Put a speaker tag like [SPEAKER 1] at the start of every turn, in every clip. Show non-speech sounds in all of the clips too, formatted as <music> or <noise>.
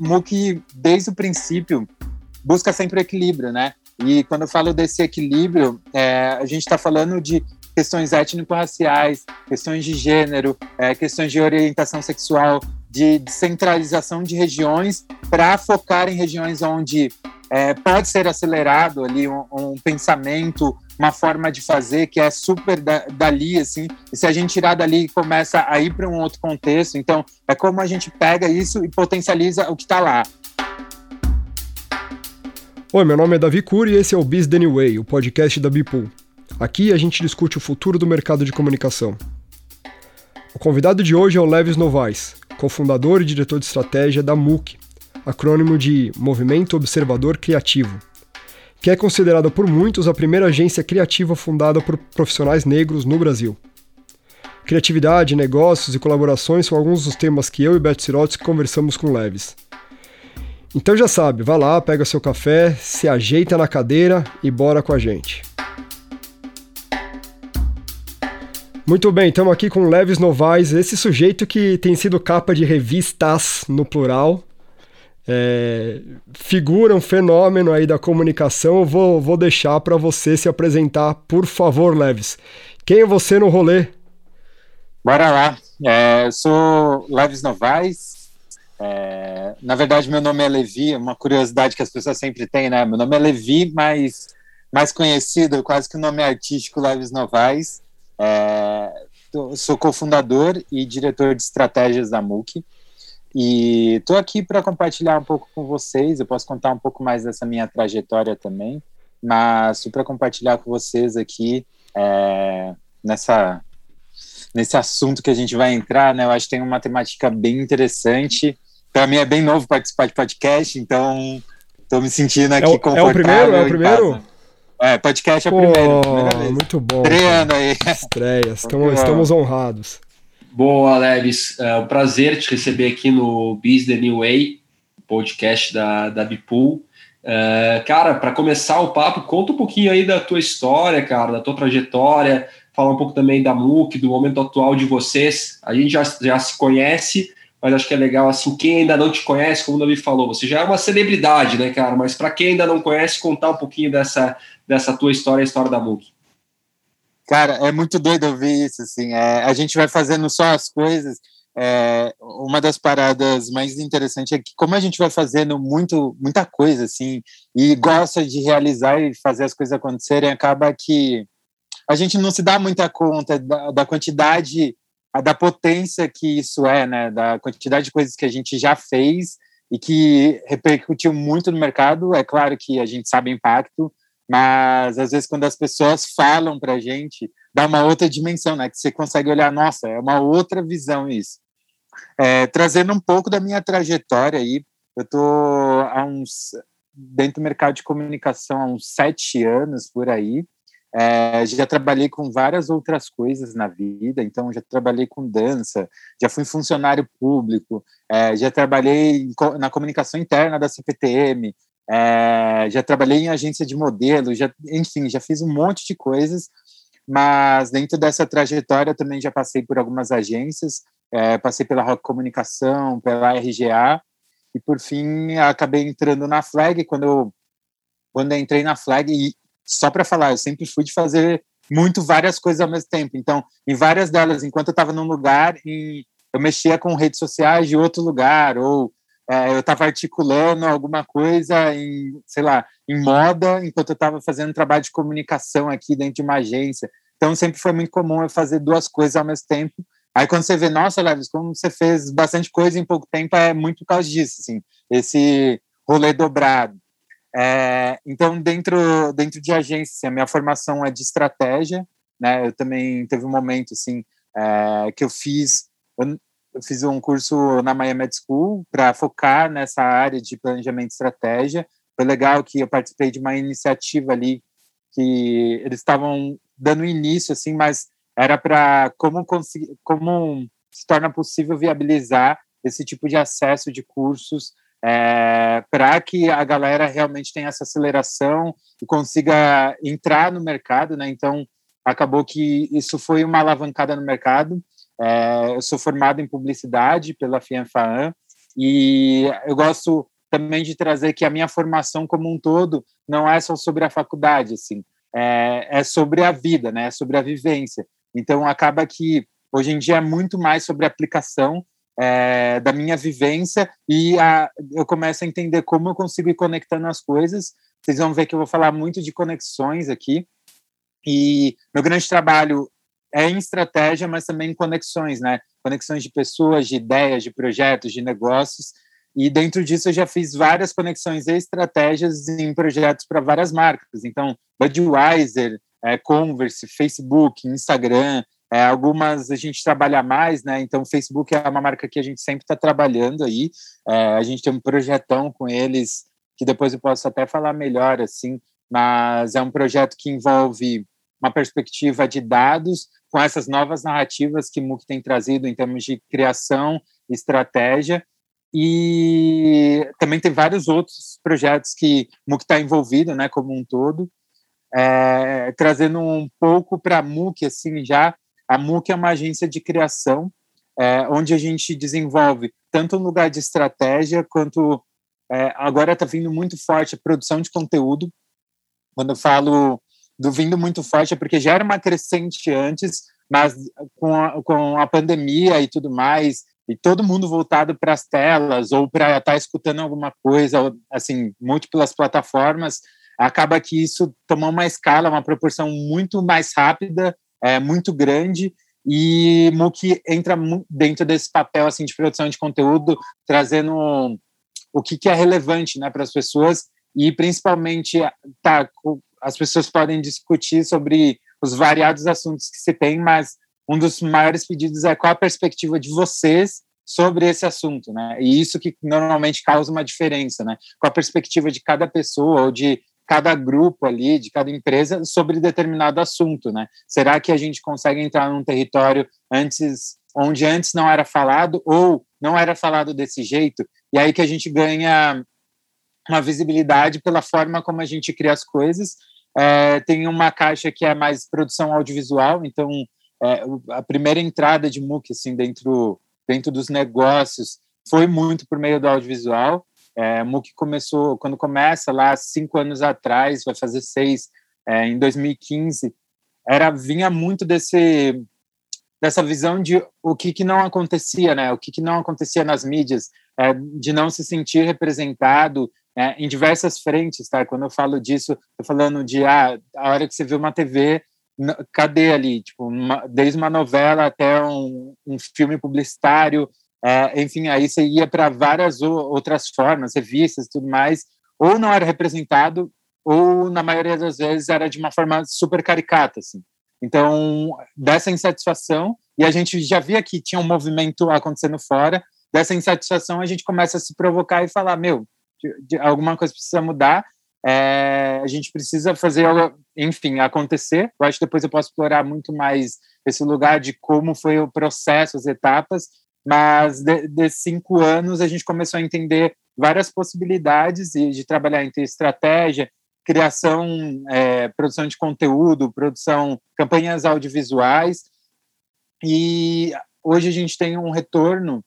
[SPEAKER 1] MOOC, desde o princípio, busca sempre o equilíbrio, né? E quando eu falo desse equilíbrio, é, a gente está falando de questões étnico-raciais, questões de gênero, é, questões de orientação sexual, de descentralização de regiões para focar em regiões onde é, pode ser acelerado ali um, um, pensamento, uma forma de fazer que é super da, dali, assim, e se a gente tirar dali começa a ir para um outro contexto, então é como a gente pega isso e potencializa o que está lá.
[SPEAKER 2] Oi, meu nome é Davi Cury e esse é o Biz The New Way, o podcast da Bipool. Aqui a gente discute o futuro do mercado de comunicação. O convidado de hoje é o Leves Novaes, cofundador e diretor de estratégia da MOOC, acrônimo de Movimento Observador Criativo, que é considerada por muitos a primeira agência criativa fundada por profissionais negros no Brasil. Criatividade, negócios e colaborações são alguns dos temas que eu e Beth Sirotsky conversamos com Leves. Então já sabe, vá lá, pega seu café, se ajeita na cadeira e bora com a gente. Muito bem, estamos aqui com Leves Novaes, esse sujeito que tem sido capa de revistas no plural. É, figura um fenômeno aí da comunicação. Eu vou, vou deixar para você se apresentar, por favor, Leves. Quem é você no rolê?
[SPEAKER 1] Bora lá. É, eu sou Leves Novaes. É, na verdade, meu nome é Levi. Uma curiosidade que as pessoas sempre têm, né? Meu nome é Levi, mas mais conhecido, quase que o nome artístico Leves Novaes. É, sou cofundador e diretor de estratégias da MOOC. E estou aqui para compartilhar um pouco com vocês. Eu posso contar um pouco mais dessa minha trajetória também, mas para compartilhar com vocês aqui é, nessa nesse assunto que a gente vai entrar, né? Eu acho que tem uma temática bem interessante. Para mim é bem novo participar de podcast, então estou me sentindo aqui é o, confortável.
[SPEAKER 2] É o primeiro? É o primeiro?
[SPEAKER 1] É, podcast é Pô, primeiro.
[SPEAKER 2] Muito bom.
[SPEAKER 1] Estreando aí.
[SPEAKER 2] Estreia, estamos, <laughs> estamos honrados.
[SPEAKER 3] Boa, Leves. É um prazer te receber aqui no Biz The New Way, podcast da, da Bipool. Uh, cara, para começar o papo, conta um pouquinho aí da tua história, cara, da tua trajetória, fala um pouco também da MOOC, do momento atual de vocês. A gente já, já se conhece, mas acho que é legal, assim, quem ainda não te conhece, como o Davi falou, você já é uma celebridade, né, cara? Mas para quem ainda não conhece, contar um pouquinho dessa, dessa tua história, a história da MOOC.
[SPEAKER 1] Cara, é muito doido ouvir isso, assim, é, a gente vai fazendo só as coisas, é, uma das paradas mais interessantes é que como a gente vai fazendo muito, muita coisa, assim, e gosta de realizar e fazer as coisas acontecerem, acaba que a gente não se dá muita conta da, da quantidade da potência que isso é, né? Da quantidade de coisas que a gente já fez e que repercutiu muito no mercado. É claro que a gente sabe o impacto, mas às vezes quando as pessoas falam para gente, dá uma outra dimensão, né? Que você consegue olhar, nossa, é uma outra visão isso. É, trazendo um pouco da minha trajetória aí, eu tô há uns dentro do mercado de comunicação há uns sete anos por aí. É, já trabalhei com várias outras coisas na vida, então já trabalhei com dança, já fui funcionário público, é, já trabalhei na comunicação interna da CPTM, é, já trabalhei em agência de modelo, já, enfim, já fiz um monte de coisas, mas dentro dessa trajetória também já passei por algumas agências, é, passei pela Rock Comunicação, pela RGA, e por fim acabei entrando na Flag, quando eu, quando eu entrei na Flag, e, só para falar, eu sempre fui de fazer muito várias coisas ao mesmo tempo. Então, em várias delas, enquanto eu estava num lugar, eu mexia com redes sociais de outro lugar, ou é, eu estava articulando alguma coisa em, sei lá, em moda, enquanto eu estava fazendo trabalho de comunicação aqui dentro de uma agência. Então, sempre foi muito comum eu fazer duas coisas ao mesmo tempo. Aí, quando você vê, nossa, Leves, como você fez bastante coisa em pouco tempo, é muito por causa disso, assim, esse rolê dobrado. É, então, dentro, dentro de agência, assim, a minha formação é de estratégia, né? Eu também teve um momento, assim, é, que eu fiz, eu, fiz um curso na Miami School para focar nessa área de planejamento e estratégia. Foi legal que eu participei de uma iniciativa ali que eles estavam dando início, assim, mas era para como como se torna possível viabilizar esse tipo de acesso de cursos é, para que a galera realmente tenha essa aceleração e consiga entrar no mercado, né? Então, acabou que isso foi uma alavancada no mercado. É, eu sou formado em publicidade pela FIANFAAN E eu gosto também de trazer que a minha formação como um todo não é só sobre a faculdade, assim, é, é sobre a vida, né? É sobre a vivência. Então acaba que hoje em dia é muito mais sobre a aplicação é, da minha vivência e a, eu começo a entender como eu consigo ir conectando as coisas. Vocês vão ver que eu vou falar muito de conexões aqui. E meu grande trabalho é em estratégia, mas também em conexões, né? Conexões de pessoas, de ideias, de projetos, de negócios. E dentro disso eu já fiz várias conexões e estratégias em projetos para várias marcas. Então, Budweiser, é, Converse, Facebook, Instagram, é, algumas a gente trabalha mais, né? Então, o Facebook é uma marca que a gente sempre está trabalhando aí. É, a gente tem um projetão com eles que depois eu posso até falar melhor, assim, mas é um projeto que envolve uma perspectiva de dados com essas novas narrativas que MOOC tem trazido em termos de criação, estratégia, e também tem vários outros projetos que MOOC está envolvido, né, como um todo, é, trazendo um pouco para a MOOC, assim, já, a MOOC é uma agência de criação, é, onde a gente desenvolve tanto um lugar de estratégia, quanto é, agora está vindo muito forte a produção de conteúdo. Quando eu falo do vindo muito forte, é porque já era uma crescente antes, mas com a, com a pandemia e tudo mais, e todo mundo voltado para as telas ou para estar tá escutando alguma coisa, assim, múltiplas plataformas, acaba que isso tomou uma escala, uma proporção muito mais rápida, é, muito grande, e MOOC entra dentro desse papel assim de produção de conteúdo, trazendo o que, que é relevante né, para as pessoas e principalmente tá, as pessoas podem discutir sobre os variados assuntos que se tem, mas um dos maiores pedidos é qual a perspectiva de vocês sobre esse assunto, né? E isso que normalmente causa uma diferença, né? Qual a perspectiva de cada pessoa ou de cada grupo ali, de cada empresa sobre determinado assunto, né? Será que a gente consegue entrar num território antes onde antes não era falado ou não era falado desse jeito? E aí que a gente ganha uma visibilidade pela forma como a gente cria as coisas. É, tem uma caixa que é mais produção audiovisual, então é, a primeira entrada de MOOC assim dentro dentro dos negócios foi muito por meio do audiovisual. É, MOOC começou, quando começa lá cinco anos atrás, vai fazer seis, é, em 2015, era vinha muito desse dessa visão de o que, que não acontecia, né? O que, que não acontecia nas mídias, é, de não se sentir representado é, em diversas frentes, tá? Quando eu falo disso, eu falando de ah, a hora que você vê uma TV, cadê ali? Tipo, uma, desde uma novela até um, um filme publicitário, é, enfim, aí você ia para várias outras formas, revistas tudo mais, ou não era representado, ou na maioria das vezes era de uma forma super caricata, assim. Então, dessa insatisfação, e a gente já via que tinha um movimento acontecendo fora, dessa insatisfação a gente começa a se provocar e falar, meu, de, alguma coisa precisa mudar, é, a gente precisa fazer, enfim, acontecer. Eu acho que depois eu posso explorar muito mais esse lugar de como foi o processo, as etapas, mas de, de cinco anos a gente começou a entender várias possibilidades de, de trabalhar entre estratégia, criação, é, produção de conteúdo, produção, campanhas audiovisuais, e hoje a gente tem um retorno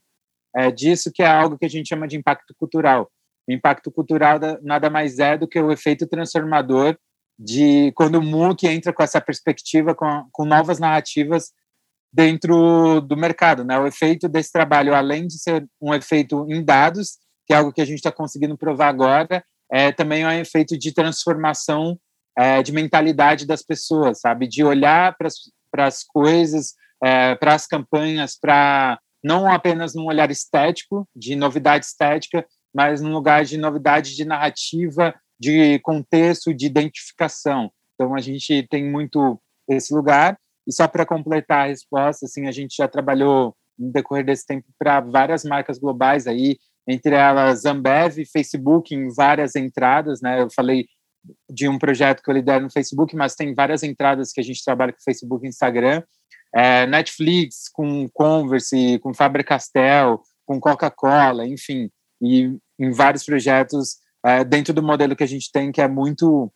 [SPEAKER 1] é, disso que é algo que a gente chama de impacto cultural. O impacto cultural nada mais é do que o efeito transformador de quando o MOOC entra com essa perspectiva, com, com novas narrativas dentro do mercado. Né? O efeito desse trabalho, além de ser um efeito em dados, que é algo que a gente está conseguindo provar agora, é também um efeito de transformação é, de mentalidade das pessoas, sabe? De olhar para as coisas, é, para as campanhas, para não apenas num olhar estético, de novidade estética, mas num lugar de novidade de narrativa, de contexto, de identificação. Então, a gente tem muito esse lugar. E só para completar a resposta, assim, a gente já trabalhou no decorrer desse tempo para várias marcas globais aí, entre elas Ambev, Facebook, em várias entradas, né? Eu falei de um projeto que eu lidero no Facebook, mas tem várias entradas que a gente trabalha com Facebook e Instagram. É, Netflix, com Converse, com Faber-Castell, com Coca-Cola, enfim e em vários projetos é, dentro do modelo que a gente tem, que é muito,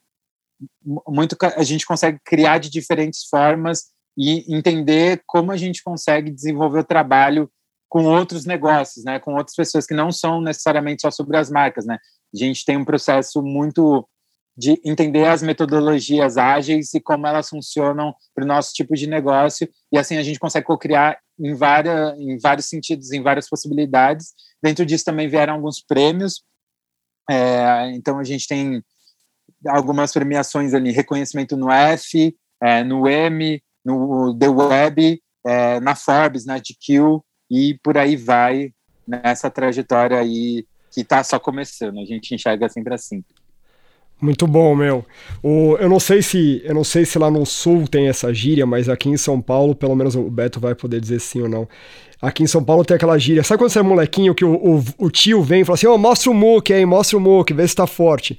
[SPEAKER 1] muito a gente consegue criar de diferentes formas e entender como a gente consegue desenvolver o trabalho com outros negócios, né, com outras pessoas que não são necessariamente só sobre as marcas, né. A gente tem um processo muito de entender as metodologias ágeis e como elas funcionam para o nosso tipo de negócio e assim a gente consegue co-criar em várias em vários sentidos, em várias possibilidades. Dentro disso também vieram alguns prêmios. É, então a gente tem algumas premiações ali, reconhecimento no F, é, no M, no The Web, é, na Forbes, na GQ, e por aí vai nessa trajetória aí que está só começando. A gente enxerga sempre assim.
[SPEAKER 2] Muito bom, meu. O, eu não sei se eu não sei se lá no sul tem essa gíria, mas aqui em São Paulo, pelo menos o Beto vai poder dizer sim ou não. Aqui em São Paulo tem aquela gíria. Sabe quando você é molequinho que o, o, o tio vem e fala assim: oh, mostra o muque aí, mostra o muque, vê se tá forte.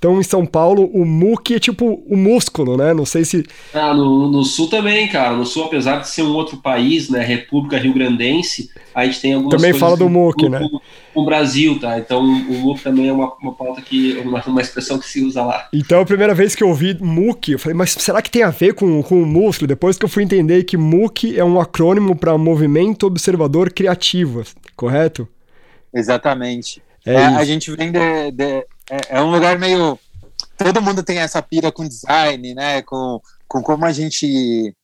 [SPEAKER 2] Então, em São Paulo, o muque é tipo o músculo, né? Não sei se.
[SPEAKER 3] Ah, no, no Sul também, cara. No Sul, apesar de ser um outro país, né? República Rio Grandense, a gente tem algumas
[SPEAKER 2] Também fala do muque, né?
[SPEAKER 3] O Brasil, tá? Então, o muque também é uma, uma pauta que. Uma, uma expressão que se usa lá.
[SPEAKER 2] Então, a primeira vez que eu ouvi muque, eu falei, mas será que tem a ver com, com o músculo? Depois que eu fui entender que muque é um acrônimo para Movimento Observador Criativo, correto?
[SPEAKER 1] Exatamente. É é, a gente vem de, de é, é um lugar meio. Todo mundo tem essa pira com design, né? Com, com como a gente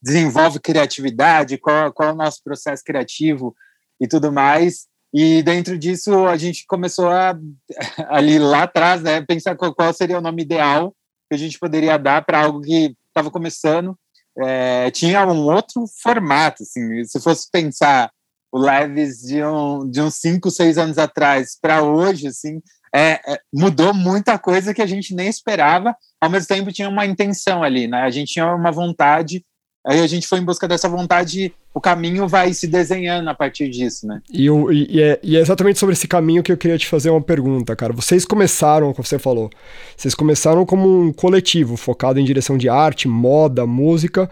[SPEAKER 1] desenvolve criatividade, qual, qual é o nosso processo criativo e tudo mais. E dentro disso a gente começou a <laughs> ali lá atrás, né, pensar qual, seria o nome ideal que a gente poderia dar para algo que estava começando. É, tinha um outro formato, assim, se fosse pensar o Leves de, um, de uns 5, 6 anos atrás para hoje, assim, é, é, mudou muita coisa que a gente nem esperava, ao mesmo tempo tinha uma intenção ali, né? A gente tinha uma vontade, aí a gente foi em busca dessa vontade, o caminho vai se desenhando a partir disso, né?
[SPEAKER 2] E, e, e, é, e é exatamente sobre esse caminho que eu queria te fazer uma pergunta, cara. Vocês começaram, como você falou, vocês começaram como um coletivo focado em direção de arte, moda, música,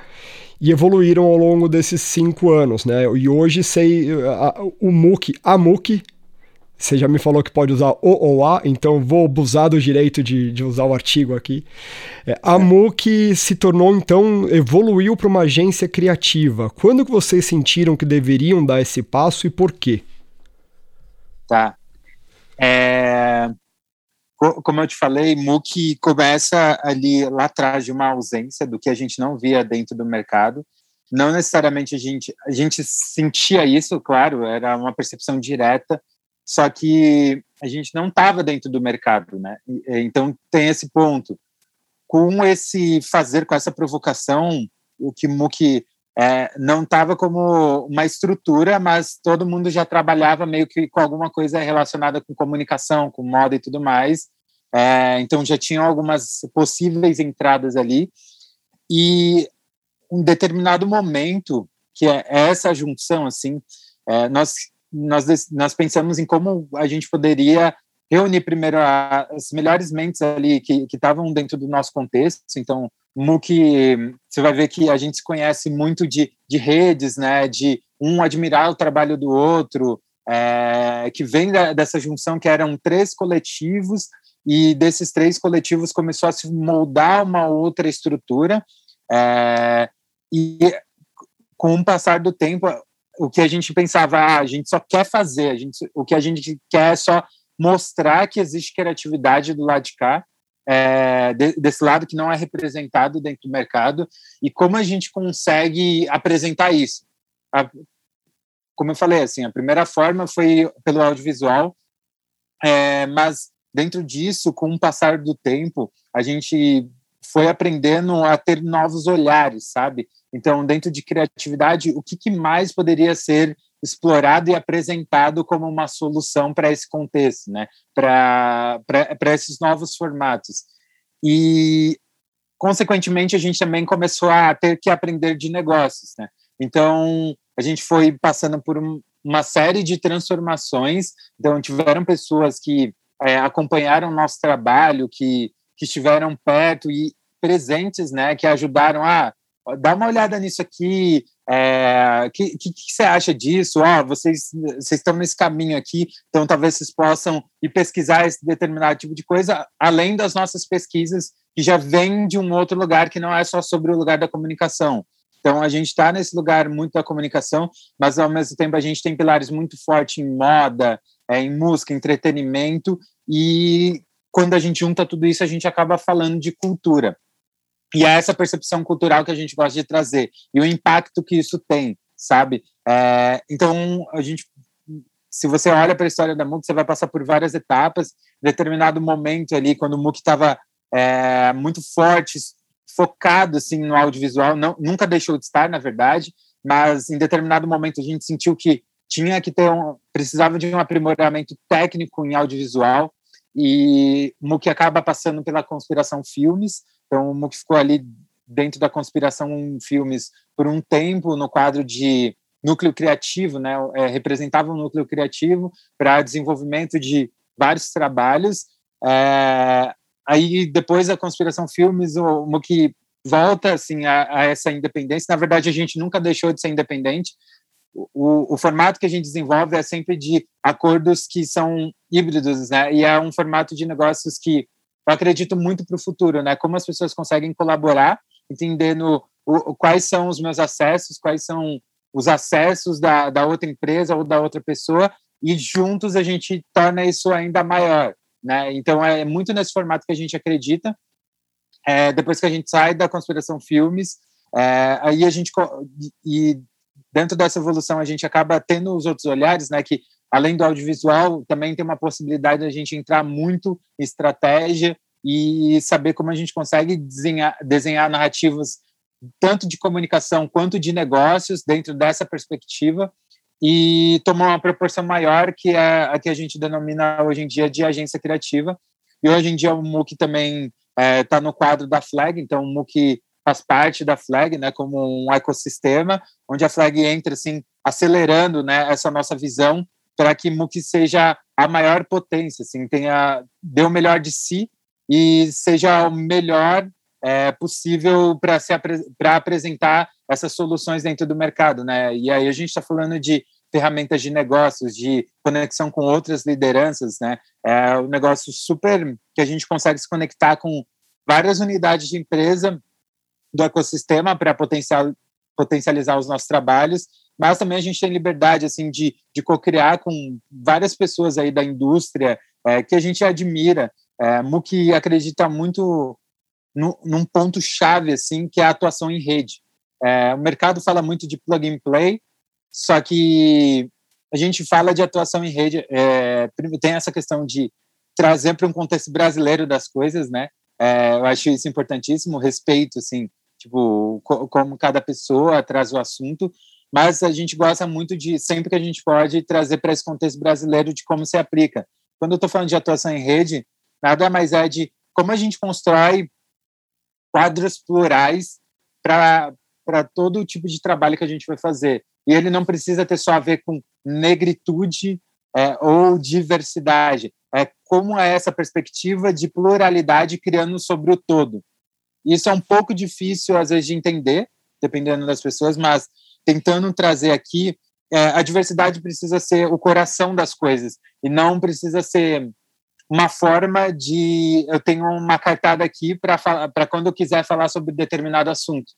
[SPEAKER 2] e evoluíram ao longo desses cinco anos, né? E hoje sei a, o MOOC, a MOOC você já me falou que pode usar o ou a, então vou abusar do direito de, de usar o artigo aqui. É, a MOOC se tornou, então, evoluiu para uma agência criativa. Quando que vocês sentiram que deveriam dar esse passo e por quê?
[SPEAKER 1] Tá. É... Como eu te falei, MOOC começa ali lá atrás de uma ausência do que a gente não via dentro do mercado. Não necessariamente a gente, a gente sentia isso, claro, era uma percepção direta, só que a gente não estava dentro do mercado, né? Então tem esse ponto. Com esse fazer, com essa provocação, o Kimuki é, não estava como uma estrutura, mas todo mundo já trabalhava meio que com alguma coisa relacionada com comunicação, com moda e tudo mais. É, então já tinham algumas possíveis entradas ali. E um determinado momento, que é essa junção, assim, é, nós nós, nós pensamos em como a gente poderia reunir primeiro as melhores mentes ali que estavam dentro do nosso contexto. Então, MOOC, você vai ver que a gente se conhece muito de, de redes, né, de um admirar o trabalho do outro, é, que vem da, dessa junção que eram três coletivos, e desses três coletivos começou a se moldar uma outra estrutura, é, e com o passar do tempo, o que a gente pensava, ah, a gente só quer fazer, a gente, o que a gente quer é só mostrar que existe criatividade do lado de cá, é, de, desse lado que não é representado dentro do mercado, e como a gente consegue apresentar isso. A, como eu falei, assim, a primeira forma foi pelo audiovisual, é, mas dentro disso, com o passar do tempo, a gente foi aprendendo a ter novos olhares, sabe? Então, dentro de criatividade, o que, que mais poderia ser explorado e apresentado como uma solução para esse contexto, né? Para esses novos formatos. E, consequentemente, a gente também começou a ter que aprender de negócios, né? Então, a gente foi passando por um, uma série de transformações. Então, tiveram pessoas que é, acompanharam o nosso trabalho, que, que estiveram perto e presentes, né? Que ajudaram a dá uma olhada nisso aqui, é, que, que, que, você acha disso? Ah, vocês, vocês estão nesse caminho aqui, então talvez vocês possam ir pesquisar esse determinado tipo de coisa, além das nossas pesquisas que já vêm de um outro lugar que não é só sobre o lugar da comunicação. Então, a gente está nesse lugar muito da comunicação, mas ao mesmo tempo a gente tem pilares muito fortes em moda, é, em música, entretenimento, e quando a gente junta tudo isso, a gente acaba falando de cultura. E é essa percepção cultural que a gente gosta de trazer, e o impacto que isso tem, sabe? É, então, a gente se você olha para a história da MOOC, você vai passar por várias etapas. Em determinado momento ali, quando o MOOC estava é, muito forte, focado assim no audiovisual, não, nunca deixou de estar, na verdade, mas em determinado momento a gente sentiu que tinha que ter um, precisava de um aprimoramento técnico em audiovisual e MOOC acaba passando pela Conspiração Filmes, então o MOOC ficou ali dentro da Conspiração Filmes por um tempo no quadro de núcleo criativo, né, é, representava um núcleo criativo para desenvolvimento de vários trabalhos. É, aí, depois da Conspiração Filmes, o, que volta assim, a, a, essa independência. Na verdade, a gente nunca deixou de ser independente. O, o, formato que a gente desenvolve é sempre de acordos que são híbridos, né? E é um formato de negócios que eu acredito muito para o futuro, né? Como as pessoas conseguem colaborar, entendendo o, quais são os meus acessos, quais são os acessos da, da outra empresa ou da outra pessoa e juntos a gente torna isso ainda maior, né? Então é muito nesse formato que a gente acredita. É, depois que a gente sai da conspiração filmes, é, aí a gente e dentro dessa evolução a gente acaba tendo os outros olhares, né? Que além do audiovisual também tem uma possibilidade da gente entrar muito em estratégia e saber como a gente consegue desenhar, desenhar narrativas tanto de comunicação quanto de negócios dentro dessa perspectiva e tomou uma proporção maior que é a que a gente denomina hoje em dia de agência criativa. E hoje em dia o MOOC também está é, tá no quadro da Flag, então o MOOC faz parte da Flag, né, como um ecossistema, onde a Flag entra assim acelerando, né, essa nossa visão para que MOOC seja a maior potência, assim, tenha dê o melhor de si e seja o melhor é, possível para para apresentar essas soluções dentro do mercado, né? E aí a gente está falando de ferramentas de negócios, de conexão com outras lideranças, né? É um negócio super que a gente consegue se conectar com várias unidades de empresa do ecossistema para potencial, potencializar os nossos trabalhos, mas também a gente tem liberdade assim de, de co-criar com várias pessoas aí da indústria é, que a gente admira. É, Muki acredita muito no, num ponto chave assim que é a atuação em rede. É, o mercado fala muito de plug and play, só que a gente fala de atuação em rede. É, tem essa questão de trazer para um contexto brasileiro das coisas, né? É, eu acho isso importantíssimo, respeito, assim, tipo, co como cada pessoa traz o assunto, mas a gente gosta muito de, sempre que a gente pode, trazer para esse contexto brasileiro de como se aplica. Quando eu estou falando de atuação em rede, nada mais é de como a gente constrói quadros plurais para todo tipo de trabalho que a gente vai fazer. E ele não precisa ter só a ver com negritude é, ou diversidade. É como é essa perspectiva de pluralidade criando sobre o todo. Isso é um pouco difícil, às vezes, de entender, dependendo das pessoas, mas tentando trazer aqui, é, a diversidade precisa ser o coração das coisas e não precisa ser uma forma de eu tenho uma cartada aqui para quando eu quiser falar sobre determinado assunto.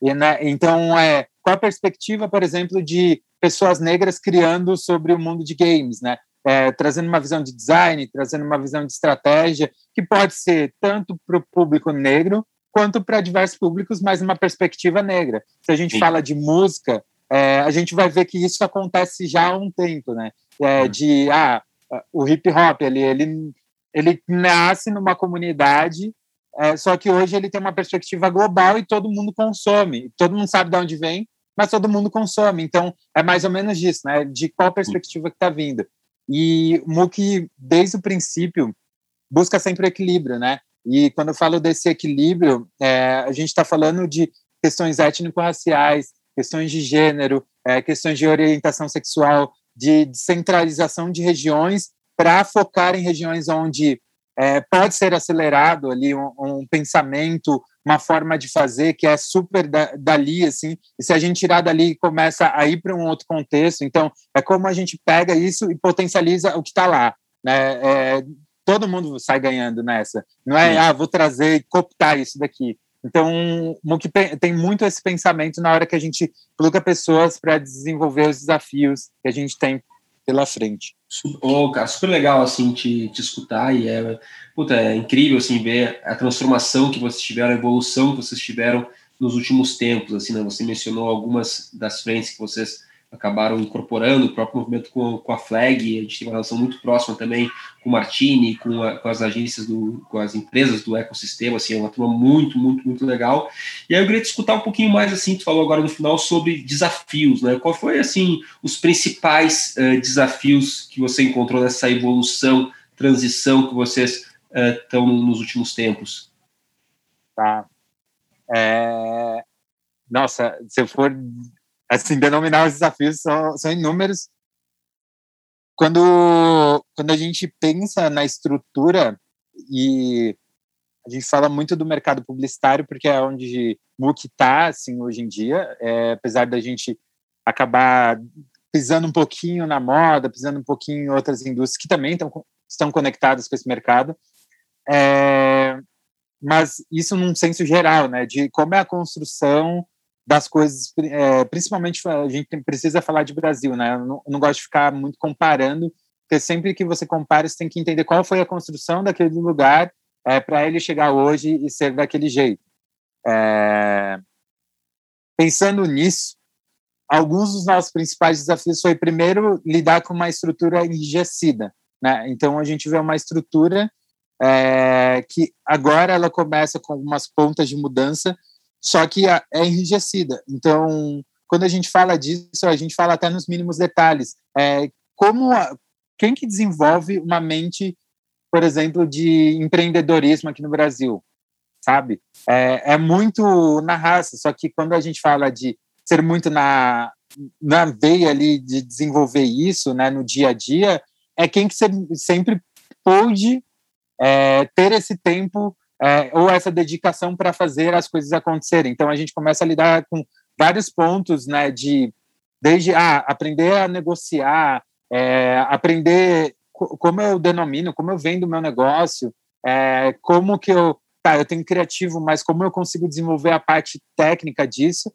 [SPEAKER 1] E, né, então, é, qual a perspectiva, por exemplo, de pessoas negras criando sobre o mundo de games, né? É, trazendo uma visão de design, trazendo uma visão de estratégia, que pode ser tanto para o público negro quanto para diversos públicos, mas numa perspectiva negra. Se a gente Sim. fala de música, é, a gente vai ver que isso acontece já há um tempo, né? É, hum. De, ah, o hip hop ele, ele, ele nasce numa comunidade, é, só que hoje ele tem uma perspectiva global e todo mundo consome. Todo mundo sabe de onde vem, mas todo mundo consome. Então, é mais ou menos isso, né? De qual perspectiva que está vindo. E o MOOC, desde o princípio, busca sempre equilíbrio, né? E quando eu falo desse equilíbrio, é, a gente está falando de questões étnico-raciais, questões de gênero, é, questões de orientação sexual, de descentralização de regiões para focar em regiões onde é, pode ser acelerado ali um, um, pensamento, uma forma de fazer que é super da, dali, assim, e se a gente tirar dali e começa a ir para um outro contexto, então é como a gente pega isso e potencializa o que está lá, né? É, todo mundo sai ganhando nessa, não é, ah, vou trazer e cooptar isso daqui, Então, MOOC tem muito esse pensamento na hora que a gente pluga pessoas para desenvolver os desafios que a gente tem pela frente.
[SPEAKER 3] Oh, cara, super legal assim te, te escutar e é, puta, é incrível assim ver a transformação que vocês tiveram, a evolução que vocês tiveram nos últimos tempos, assim, né? Você mencionou algumas das frentes que vocês acabaram incorporando o próprio movimento com, com a Flag, a gente tem uma relação muito próxima também com o Martini, com, a, com as agências, do, com as empresas do ecossistema, assim, é uma turma muito, muito, muito legal. E aí eu queria te escutar um pouquinho mais, assim, tu falou agora no final sobre desafios, né? Qual foi, assim, os principais uh, desafios que você encontrou nessa evolução, transição que vocês estão uh, nos últimos tempos?
[SPEAKER 1] Tá. É... Nossa, se eu for assim, denominar os desafios são, são inúmeros. Quando, quando a gente pensa na estrutura, e a gente fala muito do mercado publicitário, porque é onde MOOC está, assim, hoje em dia, é, apesar da gente acabar pisando um pouquinho na moda, pisando um pouquinho em outras indústrias que também estão, estão conectadas com esse mercado, é, mas isso num senso geral, né, de como é a construção das coisas, é, principalmente a gente precisa falar de Brasil, né? Eu não, não, gosto de ficar muito comparando, porque sempre que você compara, você tem que entender qual foi a construção daquele lugar é, para ele chegar hoje e ser daquele jeito. É, pensando nisso, alguns dos nossos principais desafios foi primeiro lidar com uma estrutura enrijecida, né? Então a gente vê uma estrutura é, que agora ela começa com algumas pontas de mudança, só que é enrijecida. Então, quando a gente fala disso, a gente fala até nos mínimos detalhes. É, como a, quem que desenvolve uma mente, por exemplo, de empreendedorismo aqui no Brasil, sabe? É, é muito na raça. Só que quando a gente fala de ser muito na na veia ali de desenvolver isso, né, no dia a dia, é quem que sempre pôde é, ter esse tempo é, ou essa dedicação para fazer as coisas acontecerem. Então a gente começa a lidar com vários pontos, né, de desde ah, aprender a negociar, é, aprender como eu denomino, como eu vendo o meu negócio, é, como que eu tá, eu tenho criativo, mas como eu consigo desenvolver a parte técnica disso.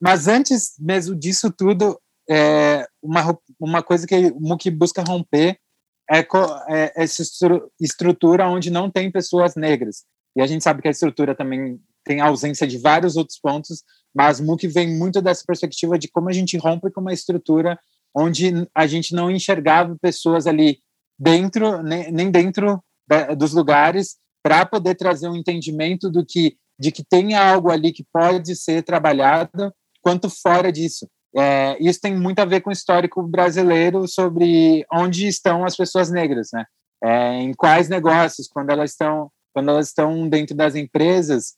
[SPEAKER 1] Mas antes mesmo disso tudo, é, uma, uma coisa que o MOOC busca romper é, é essa estrutura onde não tem pessoas negras. E a gente sabe que a estrutura também tem ausência de vários outros pontos, mas MOOC vem muito dessa perspectiva de como a gente rompe com uma estrutura onde a gente não enxergava pessoas ali dentro, nem dentro dos lugares, para poder trazer um entendimento do que de que tem algo ali que pode ser trabalhado, quanto fora disso. É, isso tem muito a ver com o histórico brasileiro sobre onde estão as pessoas negras, né? É, em quais negócios, quando elas estão, quando elas estão dentro das empresas,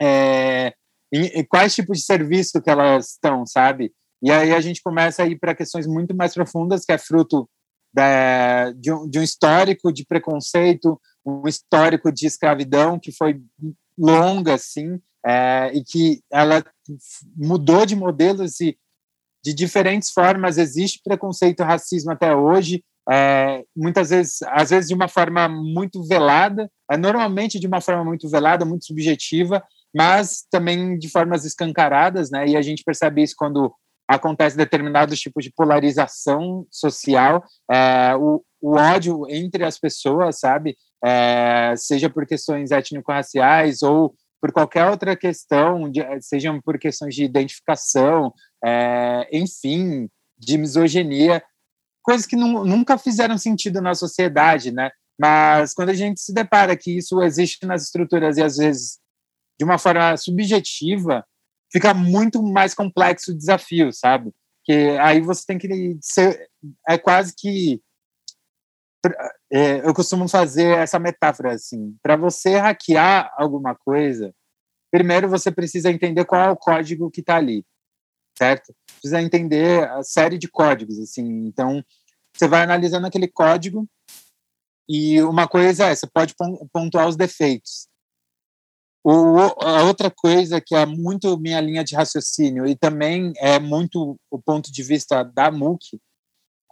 [SPEAKER 1] é, em, em quais tipos de serviço que elas estão, sabe? E aí a gente começa a ir para questões muito mais profundas, que é fruto da, de, um, de um histórico de preconceito, um histórico de escravidão que foi longa, assim, é, e que ela mudou de modelos e de diferentes formas. Existe preconceito racismo até hoje é, muitas vezes às vezes de uma forma muito velada é, normalmente de uma forma muito velada muito subjetiva mas também de formas escancaradas né? E a gente percebe isso quando acontece determinados tipos de polarização social é, o, o ódio entre as pessoas sabe? É, seja por questões étnico-raciais ou por qualquer outra questão, de, sejam por questões de identificação, é, enfim, de misoginia, coisas que nunca fizeram sentido na sociedade, né? Mas quando a gente se depara que isso existe nas estruturas e às vezes de uma forma subjetiva, fica muito mais complexo o desafio, sabe? Que aí você tem que ser, é quase que é, eu costumo fazer essa metáfora assim: para você hackear alguma coisa, primeiro você precisa entender qual é o código que está ali, certo? Precisa entender a série de códigos, assim. Então, você vai analisando aquele código e uma coisa é, você pode pontuar os defeitos. O, a outra coisa que é muito minha linha de raciocínio e também é muito o ponto de vista da MOOC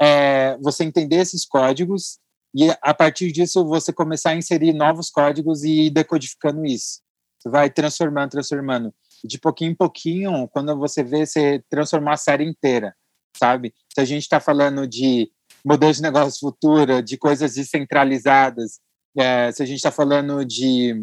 [SPEAKER 1] é você entender esses códigos e a partir disso você começar a inserir novos códigos e ir decodificando isso, Você vai transformando, transformando. De pouquinho em pouquinho, quando você vê, você transformar a série inteira, sabe? Se a gente está falando de modelos de negócio futuro, de coisas descentralizadas, é, se a gente está falando de,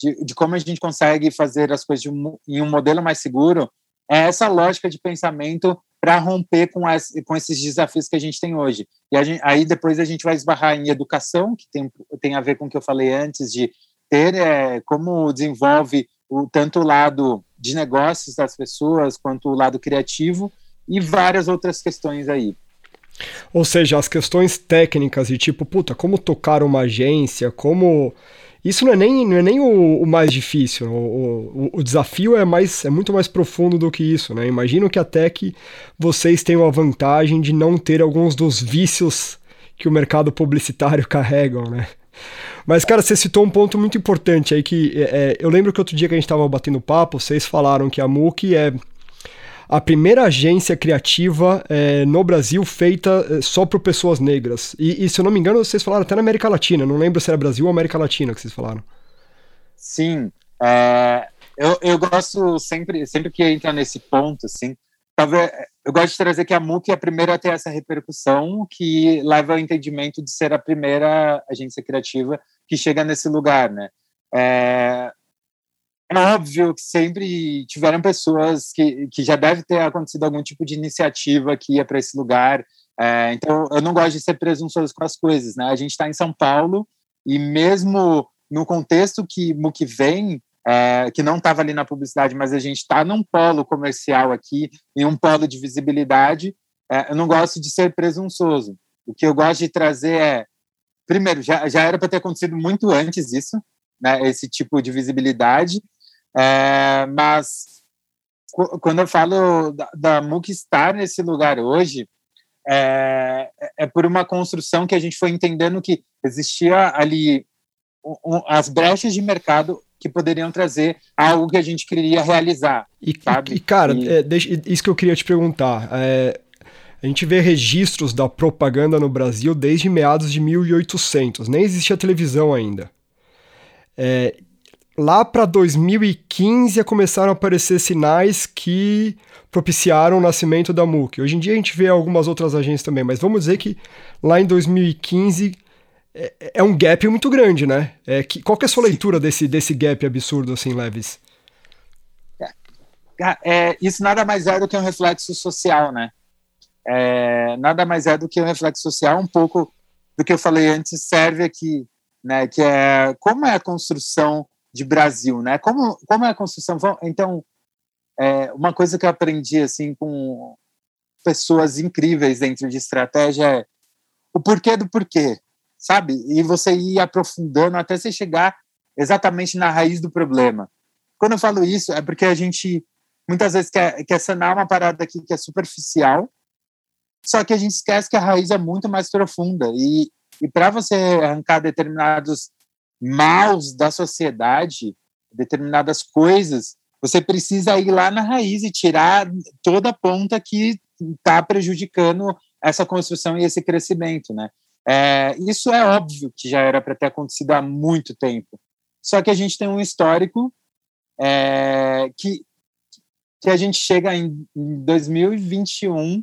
[SPEAKER 1] de, de, como a gente consegue fazer as coisas um, em um modelo mais seguro, é essa lógica de pensamento para romper com, as, com esses desafios que a gente tem hoje. E gente, aí depois a gente vai esbarrar em educação, que tem, tem a ver com o que eu falei antes, de ter é, como desenvolve o, tanto o lado de negócios das pessoas, quanto o lado criativo, e várias outras questões aí.
[SPEAKER 2] Ou seja, as questões técnicas de tipo, puta, como tocar uma agência, como. Isso não é nem, não é nem o, o mais difícil. O, o, o, desafio é, mais, é muito mais profundo do que isso, né? Imagino que até que vocês tenham a vantagem de não ter alguns dos vícios que o mercado publicitário <laughs> carregam, né? Mas, cara, você citou um ponto muito importante aí que é, é eu lembro que outro dia que a gente estava batendo papo, vocês falaram que a MOOC é a primeira agência criativa é, no Brasil feita é, só por pessoas negras. E, e, se eu não me engano, vocês falaram até na América Latina. Não lembro se era Brasil ou América Latina que vocês falaram.
[SPEAKER 1] Sim. É, eu, eu gosto sempre, sempre que entra nesse ponto, assim, talvez eu gosto de trazer que a MOOC é a primeira a ter essa repercussão que leva ao entendimento de ser a primeira agência criativa que chega nesse lugar, né? É, é óbvio que sempre tiveram pessoas que, que já deve ter acontecido algum tipo de iniciativa que ia para esse lugar. É, então, eu não gosto de ser presunçoso com as coisas, né? A gente está em São Paulo e mesmo no contexto que MOOC vem, é, que não estava ali na publicidade, mas a gente está num polo comercial aqui, em um polo de visibilidade, é, eu não gosto de ser presunçoso. O que eu gosto de trazer é, primeiro, já, já era para ter acontecido muito antes isso, né, esse tipo de visibilidade, é, mas quando eu falo da, da MOOC estar nesse lugar hoje, é, é, por uma construção que a gente foi entendendo que existia ali um, as brechas de mercado que poderiam trazer algo que a gente queria realizar.
[SPEAKER 2] E, sabe? e cara, e... É, deixa, isso que eu queria te perguntar. É, a gente vê registros da propaganda no Brasil desde meados de 1800, nem existia televisão ainda. É, lá para 2015 começaram a aparecer sinais que propiciaram o nascimento da MOOC. Hoje em dia a gente vê algumas outras agências também, mas vamos dizer que lá em 2015 é, é um gap muito grande, né? É, que, qual que é a sua leitura desse, desse gap absurdo, assim, Leves?
[SPEAKER 1] É, é, isso nada mais é do que um reflexo social, né? É, nada mais é do que um reflexo social, um pouco do que eu falei antes, serve aqui, né? Que é como é a construção de Brasil, né? Como, como é a construção? Então, é, uma coisa que eu aprendi assim com pessoas incríveis dentro de estratégia é o porquê do porquê, sabe? E você ir aprofundando até você chegar exatamente na raiz do problema. Quando eu falo isso, é porque a gente muitas vezes quer, quer sanar uma parada aqui que é superficial, só que a gente esquece que a raiz é muito mais profunda. E, e para você arrancar determinados maus da sociedade, determinadas coisas, você precisa ir lá na raiz e tirar toda a ponta que está prejudicando essa construção e esse crescimento, né? É, isso é óbvio que já era para ter acontecido há muito tempo. Só que a gente tem um histórico é, que, que a gente chega em, em 2021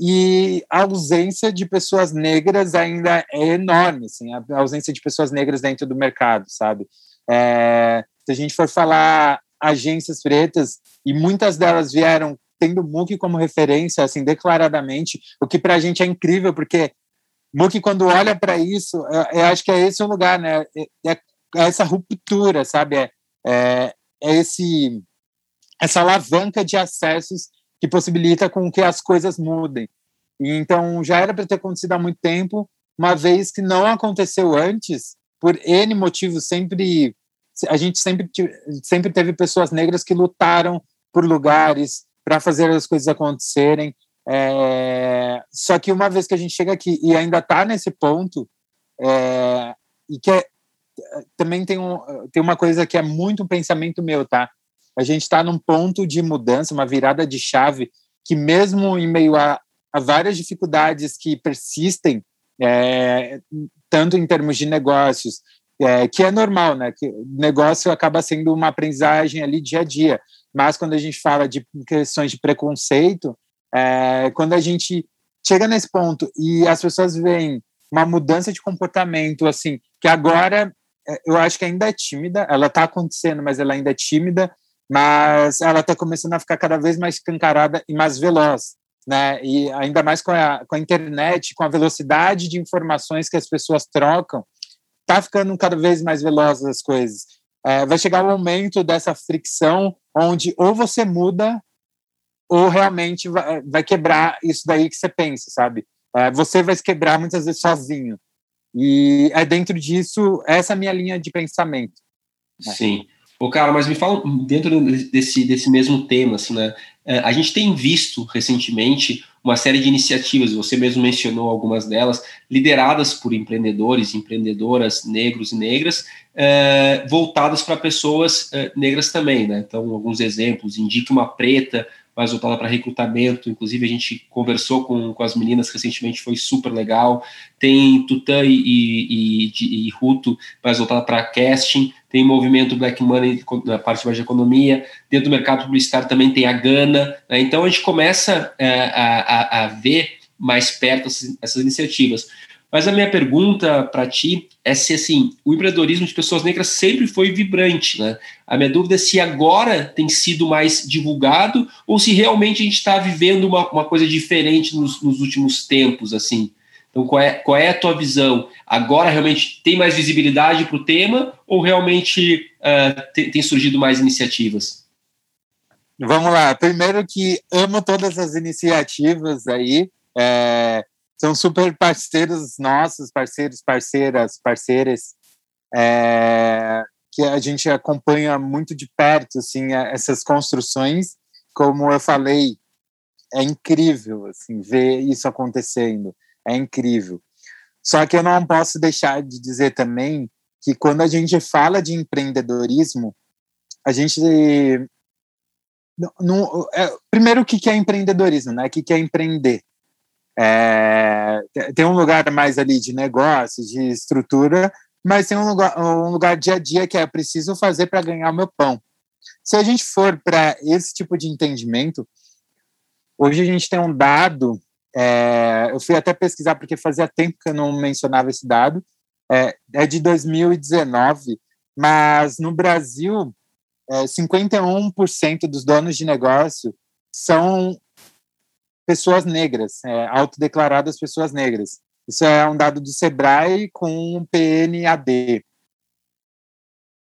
[SPEAKER 1] e a ausência de pessoas negras ainda é enorme, assim, a ausência de pessoas negras dentro do mercado, sabe? É, se a gente for falar agências pretas, e muitas delas vieram tendo MOOC como referência, assim, declaradamente, o que para a gente é incrível, porque MOOC, quando olha para isso, eu, eu, acho que é esse o lugar, né? É, é, é essa ruptura, sabe? É, é, é esse essa alavanca de acessos que possibilita com que as coisas mudem. E, então, já era para ter acontecido há muito tempo, uma vez que não aconteceu antes, por N motivos, sempre a gente sempre, sempre teve pessoas negras que lutaram por lugares para fazer as coisas acontecerem. É, só que uma vez que a gente chega aqui e ainda está nesse ponto, é, e que é, também tem, um, tem uma coisa que é muito um pensamento meu, tá? A gente está num ponto de mudança, uma virada de chave, que mesmo em meio a, a várias dificuldades que persistem, é, tanto em termos de negócios, é, que é normal, né? Que negócio acaba sendo uma aprendizagem ali dia a dia. Mas quando a gente fala de questões de preconceito, é, quando a gente chega nesse ponto e as pessoas veem uma mudança de comportamento, assim, que agora é, eu acho que ainda é tímida, ela está acontecendo, mas ela ainda é tímida, mas ela está começando a ficar cada vez mais escancarada e mais veloz, né? E ainda mais com a, com a internet, com a velocidade de informações que as pessoas trocam, está ficando cada vez mais veloz as coisas. É, vai chegar o um momento dessa fricção onde ou você muda ou realmente vai, vai quebrar isso daí que você pensa, sabe? É, você vai se quebrar muitas vezes sozinho. E é dentro disso, essa é a minha linha de pensamento.
[SPEAKER 3] Né? Sim. Ô, cara, mas me fala dentro desse, desse mesmo tema, assim, né? É, a gente tem visto recentemente uma série de iniciativas, você mesmo mencionou algumas delas, lideradas por empreendedores, empreendedoras negros e negras, é, voltadas para pessoas é, negras também, né? Então, alguns exemplos, indique uma preta, mais voltada para recrutamento. Inclusive, a gente conversou com, com as meninas recentemente, foi super legal. Tem Tutã e, e, e, e Ruto, mais voltada para casting. Tem movimento Black Money na parte mais de economia. Dentro do mercado publicitário também tem a Gana. Né? Então, a gente começa é, a, a, a ver mais perto essas, essas iniciativas. Mas a minha pergunta para ti é se assim, o empreendedorismo de pessoas negras sempre foi vibrante, né? A minha dúvida é se agora tem sido mais divulgado ou se realmente a gente está vivendo uma, uma coisa diferente nos, nos, últimos tempos, assim. Então, qual é, qual é a tua visão? Agora realmente tem mais visibilidade para o tema ou realmente uh, tem, tem surgido mais iniciativas?
[SPEAKER 1] Vamos lá. Primeiro que amo todas as iniciativas aí. É, são super parceiros nossos, parceiros, parceiras, parceiras, é, que a gente acompanha muito de perto, assim, essas construções. Como eu falei, é incrível, assim, ver isso acontecendo. É incrível. Só que eu não posso deixar de dizer também que quando a gente fala de empreendedorismo, a gente é, primeiro o que é empreendedorismo, né? O que é empreender? É, tem um lugar mais ali de negócio, de estrutura, mas tem um lugar, um lugar dia a dia que é preciso fazer para ganhar o meu pão. Se a gente for para esse tipo de entendimento, hoje a gente tem um dado, é, eu fui até pesquisar porque fazia tempo que eu não mencionava esse dado, é, é de 2019, mas no Brasil, é, 51% dos donos de negócio são pessoas negras, é, autodeclaradas pessoas negras. Isso é um dado do Sebrae com PNAD.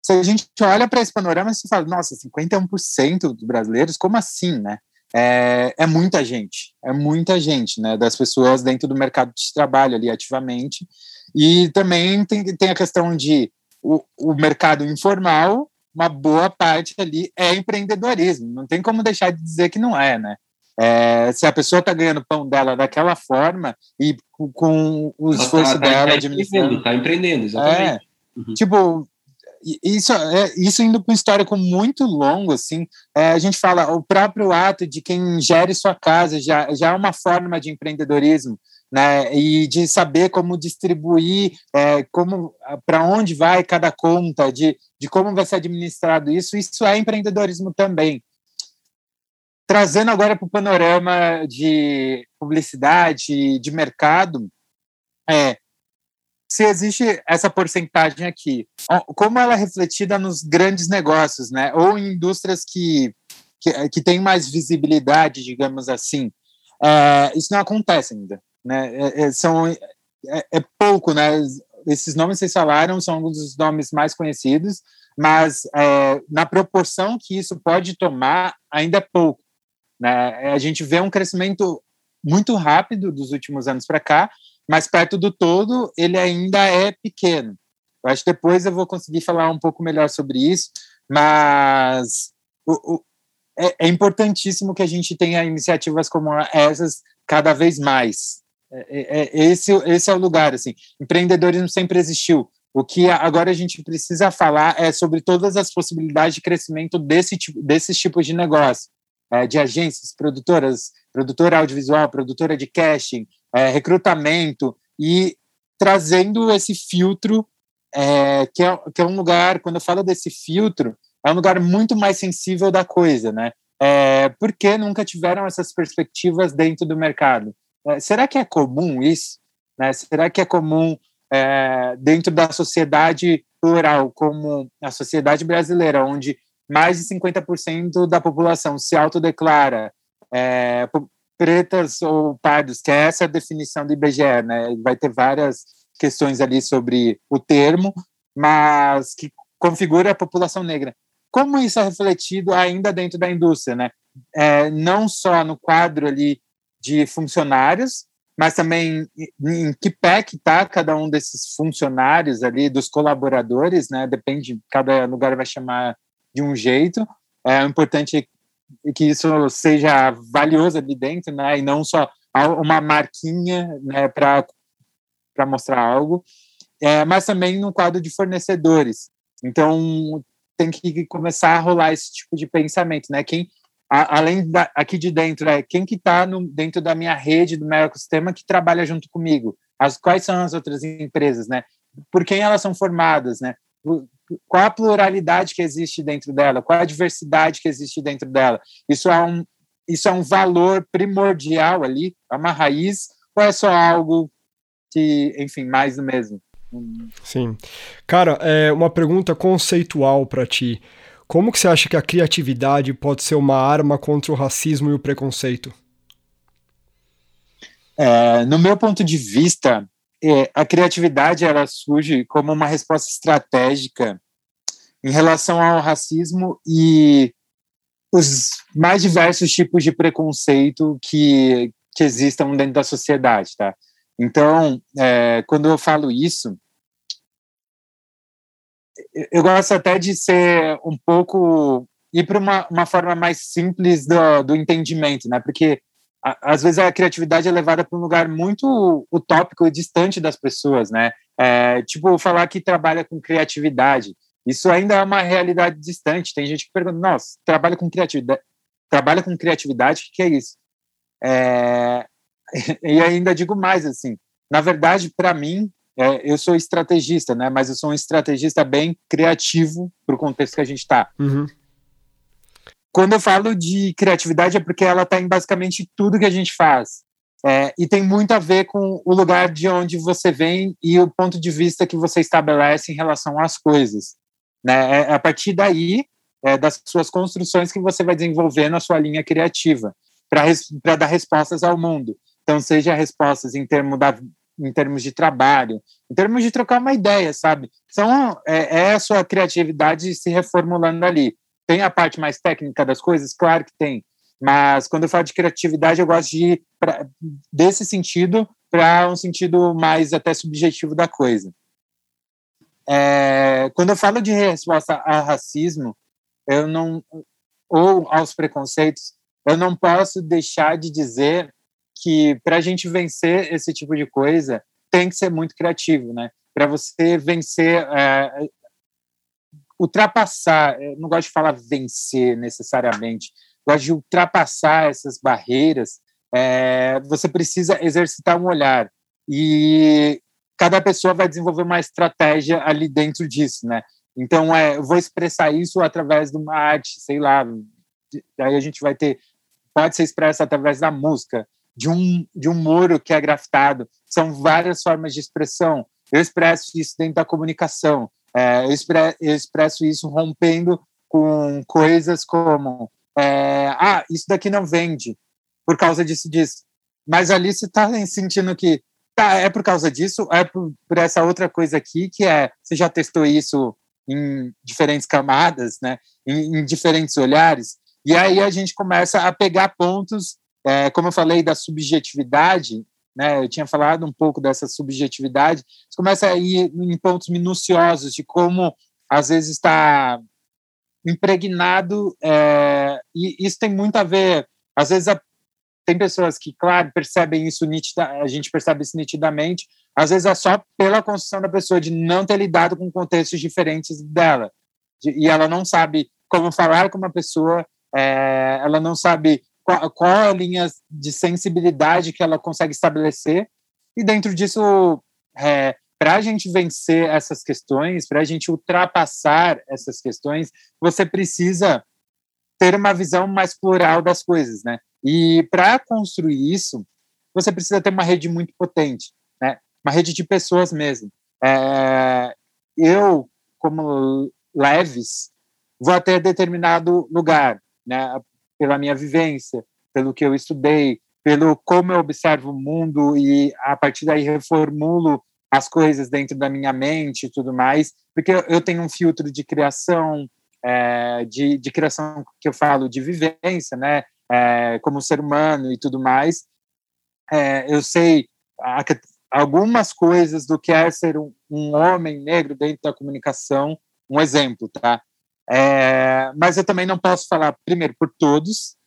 [SPEAKER 1] Se a gente olha para esse panorama, você fala, nossa, 51% dos brasileiros, como assim, né? É, é, muita gente, é muita gente, né, das pessoas dentro do mercado de trabalho ali ativamente. E também tem, tem a questão de o, o mercado informal, uma boa parte ali é empreendedorismo. Não tem como deixar de dizer que não é, né? É, se a pessoa está ganhando pão dela daquela forma e com, o tá, esforço tá, tá, dela
[SPEAKER 3] tá administrando. Está empreendendo, exatamente. É,
[SPEAKER 1] uhum. Tipo, isso, é, isso indo para um histórico muito longo, assim, é, a gente fala, o próprio ato de quem gere sua casa já, já é uma forma de empreendedorismo, né, e de saber como distribuir, é, como para onde vai cada conta, de, de como vai ser administrado isso, isso é empreendedorismo também trazendo agora para o panorama de publicidade, de mercado, é, se existe essa porcentagem aqui, como ela é refletida nos grandes negócios, né? Ou em indústrias que, que, que têm mais visibilidade, digamos assim. É, isso não acontece ainda, né? É, é são, é, é, pouco, né? Esses nomes que vocês falaram são alguns dos nomes mais conhecidos, mas é, na proporção que isso pode tomar, ainda é pouco. Né? A gente vê um crescimento muito rápido dos últimos anos para cá, mas perto do todo ele ainda é pequeno. Eu acho que depois eu vou conseguir falar um pouco melhor sobre isso, mas o, o, é, é, importantíssimo que a gente tenha iniciativas como essas cada vez mais. É, é, é esse, esse é o lugar. Assim. Empreendedorismo sempre existiu. O que agora a gente precisa falar é sobre todas as possibilidades de crescimento desse tipo, desses tipos de negócio é, de agências, produtoras, produtora audiovisual, produtora de casting, é, recrutamento, e trazendo esse filtro é, que, é, que é um lugar, quando eu falo desse filtro, é um lugar muito mais sensível da coisa, né? É, porque nunca tiveram essas perspectivas dentro do mercado? É, será que é comum isso? Né? Será que é comum é, dentro da sociedade plural, como a sociedade brasileira, onde mais de 50% da população se autodeclara é, pretas ou pardos, que é essa a definição do IBGE, né? Vai ter várias questões ali sobre o termo, mas que configura a população negra. Como isso é refletido ainda dentro da indústria, né? É, não só no quadro ali de funcionários, mas também em que pé que está cada um desses funcionários ali, dos colaboradores, né? Depende, cada lugar vai chamar de um jeito. É importante que isso seja valioso ali dentro, né? E não só uma marquinha, né? Para para mostrar algo. É, mas também no quadro de fornecedores. Então tem que começar a rolar esse tipo de pensamento, né? Quem a, além da, aqui de dentro, é quem que está dentro da minha rede, do meu ecossistema, que trabalha junto comigo? As, quais são as outras empresas, né? Por quem elas são formadas, né? Qual a pluralidade que existe dentro dela? Qual a diversidade que existe dentro dela? Isso é um, isso é um valor primordial ali? É uma raiz? Ou é só algo que, enfim, mais do mesmo?
[SPEAKER 2] Sim. Cara, é uma pergunta conceitual para ti. Como que você acha que a criatividade pode ser uma arma contra o racismo e o preconceito?
[SPEAKER 1] É, no meu ponto de vista, é, a criatividade ela surge como uma resposta estratégica em relação ao racismo e os mais diversos tipos de preconceito que, que existam dentro da sociedade, tá? Então, é, quando eu falo isso, eu gosto até de ser um pouco ir para uma, uma forma mais simples do, do entendimento, né? Porque a, às vezes a criatividade é levada para um lugar muito utópico e distante das pessoas, né? É, tipo, falar que trabalha com criatividade, isso ainda é uma realidade distante. Tem gente que pergunta, nossa, trabalha com criatividade, trabalha com criatividade, o que é isso? É, <laughs> e ainda digo mais, assim, na verdade, para mim, é, eu sou estrategista, né? Mas eu sou um estrategista bem criativo para o contexto que a gente está.
[SPEAKER 2] Uhum.
[SPEAKER 1] Quando eu falo de criatividade é porque ela está em basicamente tudo que a gente faz. É, e tem muito a ver com o lugar de onde você vem e o ponto de vista que você estabelece em relação às coisas. Né? É a partir daí, é, das suas construções, que você vai desenvolvendo a sua linha criativa para dar respostas ao mundo. Então, seja respostas em termos da em termos de trabalho, em termos de trocar uma ideia, sabe? São, é, é a sua criatividade se reformulando ali. Tem a parte mais técnica das coisas? Claro que tem. Mas quando eu falo de criatividade, eu gosto de ir pra, desse sentido para um sentido mais até subjetivo da coisa. É, quando eu falo de resposta ao racismo, eu não ou aos preconceitos, eu não posso deixar de dizer que para a gente vencer esse tipo de coisa tem que ser muito criativo, né? Para você vencer, é, ultrapassar, não gosto de falar vencer necessariamente, gosto de ultrapassar essas barreiras. É, você precisa exercitar um olhar e cada pessoa vai desenvolver uma estratégia ali dentro disso, né? Então, é, eu vou expressar isso através de uma arte, sei lá. Aí a gente vai ter, pode ser expressa através da música, de um, de um muro que é grafitado. São várias formas de expressão. Eu expresso isso dentro da comunicação. É, eu, expre, eu, expresso isso rompendo com coisas como: é, ah, isso daqui não vende por causa disso, disso. Mas ali você está sentindo que é por causa disso, é por, por essa outra coisa aqui, que é: você já testou isso em diferentes camadas, né, em, em diferentes olhares. E aí a gente começa a pegar pontos é, como eu falei da subjetividade, né, eu tinha falado um pouco dessa subjetividade, você começa a ir em pontos minuciosos de como, às vezes, está impregnado, é, e isso tem muito a ver, às vezes, a, tem pessoas que, claro, percebem isso nitida, a gente percebe isso nitidamente, às vezes é só pela construção da pessoa de não ter lidado com contextos diferentes dela, de, e ela não sabe como falar com uma pessoa, é, ela não sabe qual, qual a linha de sensibilidade que ela consegue estabelecer, e dentro disso, é, para a gente vencer essas questões, para a gente ultrapassar essas questões, você precisa ter uma visão mais plural das coisas, né? E para construir isso, você precisa ter uma rede muito potente, né? Uma rede de pessoas mesmo. É, eu, como Leves, vou até determinado lugar, né? Pela minha vivência, pelo que eu estudei, pelo como eu observo o mundo e a partir daí reformulo as coisas dentro da minha mente e tudo mais, porque eu tenho um filtro de criação, é, de, de criação que eu falo de vivência, né? É, como ser humano e tudo mais. É, eu sei algumas coisas do que é ser um, um, homem negro dentro da comunicação, um exemplo, tá? É, mas eu também não posso falar, primeiro, por todos,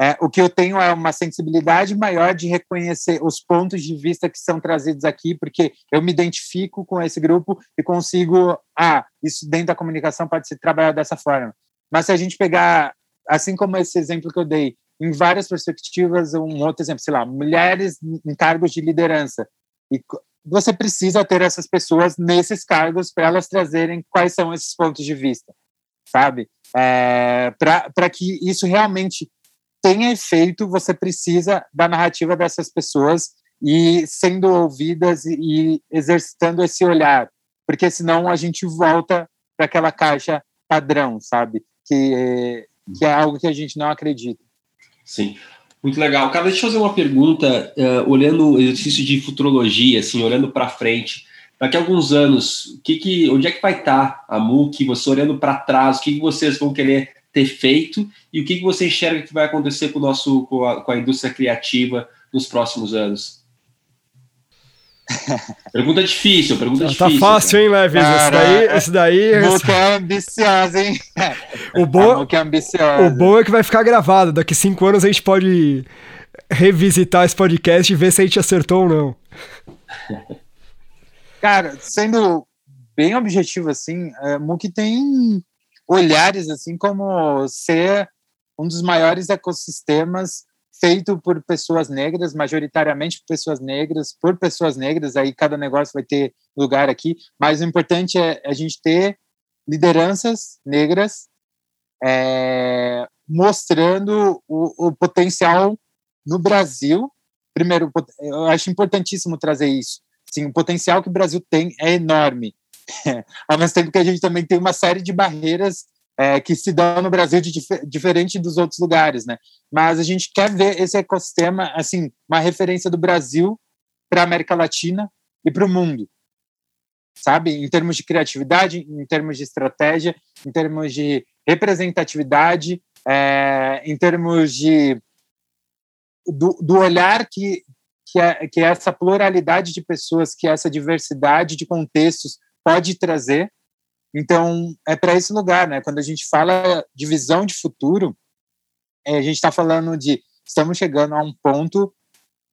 [SPEAKER 1] é, o que eu tenho é uma sensibilidade maior de reconhecer os pontos de vista que são trazidos aqui, porque eu me identifico com esse grupo e consigo, ah, isso dentro da comunicação pode ser trabalhado dessa forma. Mas se a gente pegar, assim como esse exemplo que eu dei, em várias perspectivas, um outro exemplo, sei lá, mulheres em cargos de liderança. E você precisa ter essas pessoas nesses cargos para elas trazerem quais são esses pontos de vista, sabe? É, para que isso realmente tenha efeito, você precisa da narrativa dessas pessoas e sendo ouvidas e, e exercitando esse olhar, porque senão a gente volta para aquela caixa padrão, sabe? Que, que é algo que a gente não acredita.
[SPEAKER 3] Sim. Muito legal. Cara, deixa eu fazer uma pergunta, uh, olhando o exercício de futurologia, assim, olhando para frente. Daqui a alguns anos, que que, onde é que vai estar a MUC? Você olhando para trás, o que, que vocês vão querer ter feito e o que, que você enxerga que vai acontecer com, o nosso, com, a, com a indústria criativa nos próximos anos? <laughs> pergunta difícil, pergunta tá,
[SPEAKER 2] difícil. Tá fácil, hein, Leves? Esse daí, esse daí.
[SPEAKER 1] Boca é ambiciosa, hein? <laughs>
[SPEAKER 2] O bom, <laughs> é ambiciosa. o bom é que vai ficar gravado. Daqui cinco anos a gente pode revisitar esse podcast e ver se a gente acertou ou não.
[SPEAKER 1] Cara, sendo bem objetivo assim, é, Mook tem olhares assim como ser um dos maiores ecossistemas feito por pessoas negras, majoritariamente por pessoas negras, por pessoas negras, aí cada negócio vai ter lugar aqui, mas o importante é a gente ter lideranças negras é, mostrando o, o potencial no Brasil. Primeiro, eu acho importantíssimo trazer isso. Sim, o potencial que o Brasil tem é enorme. <laughs> Ao mesmo tempo que a gente também tem uma série de barreiras é, que se dão no Brasil de dif diferente dos outros lugares, né? Mas a gente quer ver esse ecossistema, assim, uma referência do Brasil para a América Latina e para o mundo, sabe? Em termos de criatividade, em termos de estratégia, em termos de representatividade, é, em termos de do, do olhar que que, é, que essa pluralidade de pessoas, que essa diversidade de contextos pode trazer. Então, é para esse lugar, né? Quando a gente fala de visão de futuro, é, a gente está falando de estamos chegando a um ponto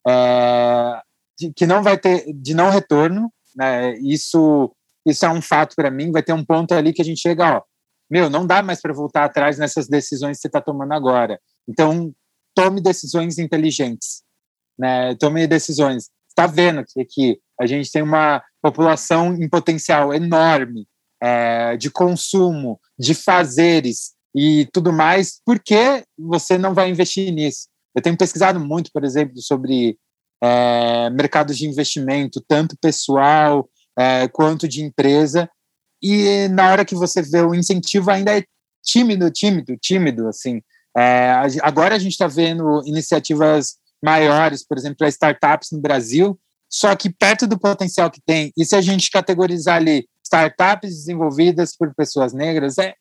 [SPEAKER 1] é, de, que não vai ter de não retorno, né? Isso isso é um fato para mim. Vai ter um ponto ali que a gente chega, ó, meu, não dá mais para voltar atrás nessas decisões que você está tomando agora. Então, tome decisões inteligentes, né? Tome decisões. Está vendo que a gente tem uma população em potencial enorme é, de consumo, de fazeres e tudo mais, por que você não vai investir nisso? Eu tenho pesquisado muito, por exemplo, sobre é, mercados de investimento, tanto pessoal é, quanto de empresa, e na hora que você vê o incentivo ainda é tímido, tímido, tímido, assim. É, agora a gente está vendo iniciativas maiores, por exemplo, para startups no Brasil, só que perto do potencial que tem, e se a gente categorizar ali startups desenvolvidas por pessoas negras, é,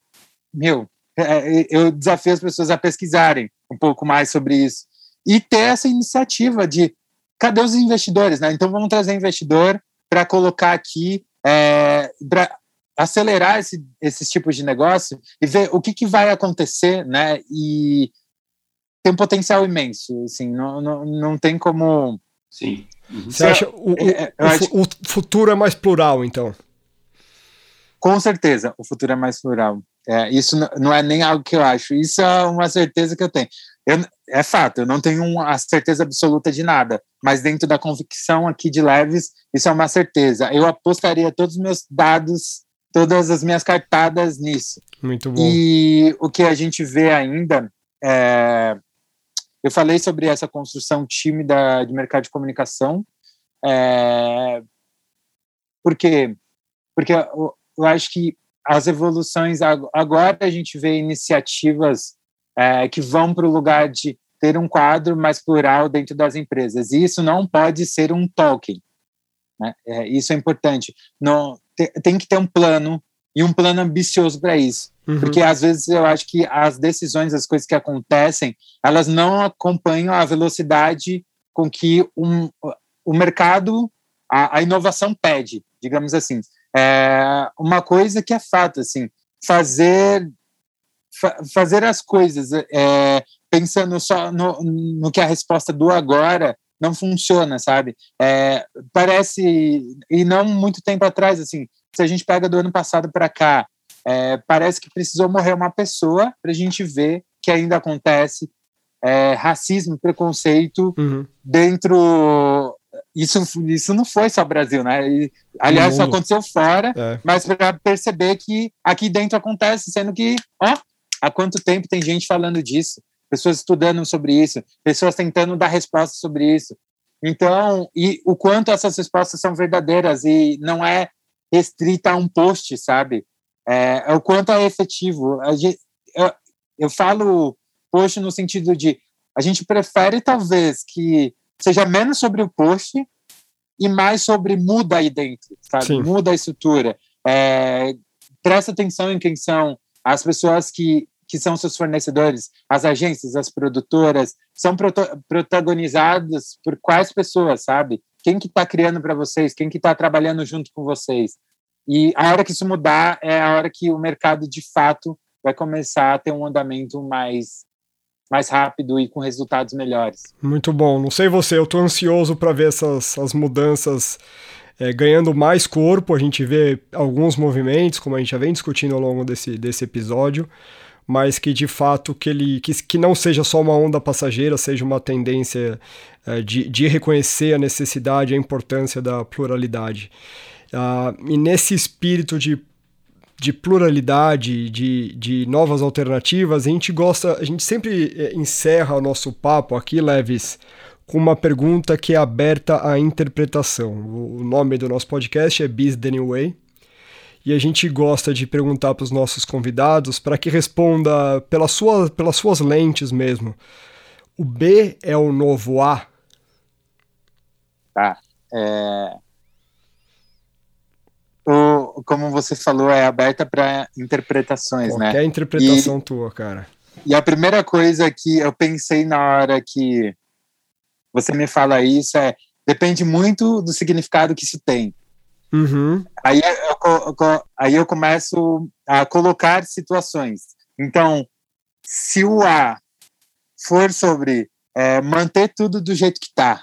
[SPEAKER 1] meu, é, é, eu desafio as pessoas a pesquisarem um pouco mais sobre isso e ter essa iniciativa de cadê os investidores, né? Então vamos trazer investidor para colocar aqui, é, para acelerar esse, esses tipos de negócio e ver o que, que vai acontecer, né? E tem um potencial imenso, assim, não, não, não tem como.
[SPEAKER 3] Sim.
[SPEAKER 2] Uhum. Você acha o, é, o, acho... o futuro é mais plural, então?
[SPEAKER 1] Com certeza, o futuro é mais plural. É, isso não é nem algo que eu acho, isso é uma certeza que eu tenho. eu, é fato, eu não tenho a certeza absoluta de nada, mas dentro da convicção aqui de Leves, isso é uma certeza. Eu apostaria todos os meus dados, todas as minhas cartadas nisso.
[SPEAKER 2] Muito bom.
[SPEAKER 1] E o que a gente vê ainda é, eu falei sobre essa construção tímida de mercado de comunicação, é, porque porque eu, eu acho que as evoluções agora a gente vê iniciativas é, que vão para o lugar de ter um quadro mais plural dentro das empresas. E isso não pode ser um token. Né? É, isso é importante. Não, te, tem que ter um plano e um plano ambicioso para isso. Uhum. Porque às vezes eu acho que as decisões, as coisas que acontecem, elas não acompanham a velocidade com que um, o mercado, a, a inovação pede, digamos assim. É uma coisa que é fato, assim, fazer fa fazer as coisas é, pensando só no, no que a resposta do agora não funciona, sabe? É, parece e não muito tempo atrás, assim, se a gente pega do ano passado para cá, é, parece que precisou morrer uma pessoa para a gente ver que ainda acontece é, racismo, preconceito uhum. dentro isso, isso não foi só Brasil, né? E, aliás, isso aconteceu fora, é. mas para perceber que aqui dentro acontece, sendo que, ó, há quanto tempo tem gente falando disso, pessoas estudando sobre isso, pessoas tentando dar respostas sobre isso. Então, e o quanto essas respostas são verdadeiras e não é restrita a um post, sabe? É, é o quanto é efetivo. Gente, eu, eu falo post no sentido de a gente prefere talvez que seja menos sobre o post e mais sobre muda aí dentro, sabe? Sim. Muda a estrutura. É, presta atenção em quem são as pessoas que, que são seus fornecedores, as agências, as produtoras, são protagonizadas por quais pessoas, sabe? Quem que está criando para vocês? Quem que está trabalhando junto com vocês? E a hora que isso mudar é a hora que o mercado, de fato, vai começar a ter um andamento mais mais rápido e com resultados melhores.
[SPEAKER 2] Muito bom. Não sei você, eu estou ansioso para ver essas as mudanças é, ganhando mais corpo. A gente vê alguns movimentos, como a gente já vem discutindo ao longo desse, desse episódio, mas que de fato que ele que, que não seja só uma onda passageira, seja uma tendência é, de, de reconhecer a necessidade a importância da pluralidade. Uh, e nesse espírito de de pluralidade, de, de novas alternativas, a gente gosta, a gente sempre eh, encerra o nosso papo aqui, Leves, com uma pergunta que é aberta à interpretação. O nome do nosso podcast é Biz the New Way. E a gente gosta de perguntar para os nossos convidados para que responda pela sua, pelas suas lentes mesmo. O B é o novo A?
[SPEAKER 1] Tá. É, o, como você falou, é aberta para interpretações,
[SPEAKER 2] Qualquer
[SPEAKER 1] né?
[SPEAKER 2] Qualquer interpretação e, tua, cara.
[SPEAKER 1] E a primeira coisa que eu pensei na hora que você me fala isso é depende muito do significado que isso tem.
[SPEAKER 2] Uhum.
[SPEAKER 1] Aí, eu, aí eu começo a colocar situações. Então, se o A for sobre é, manter tudo do jeito que está,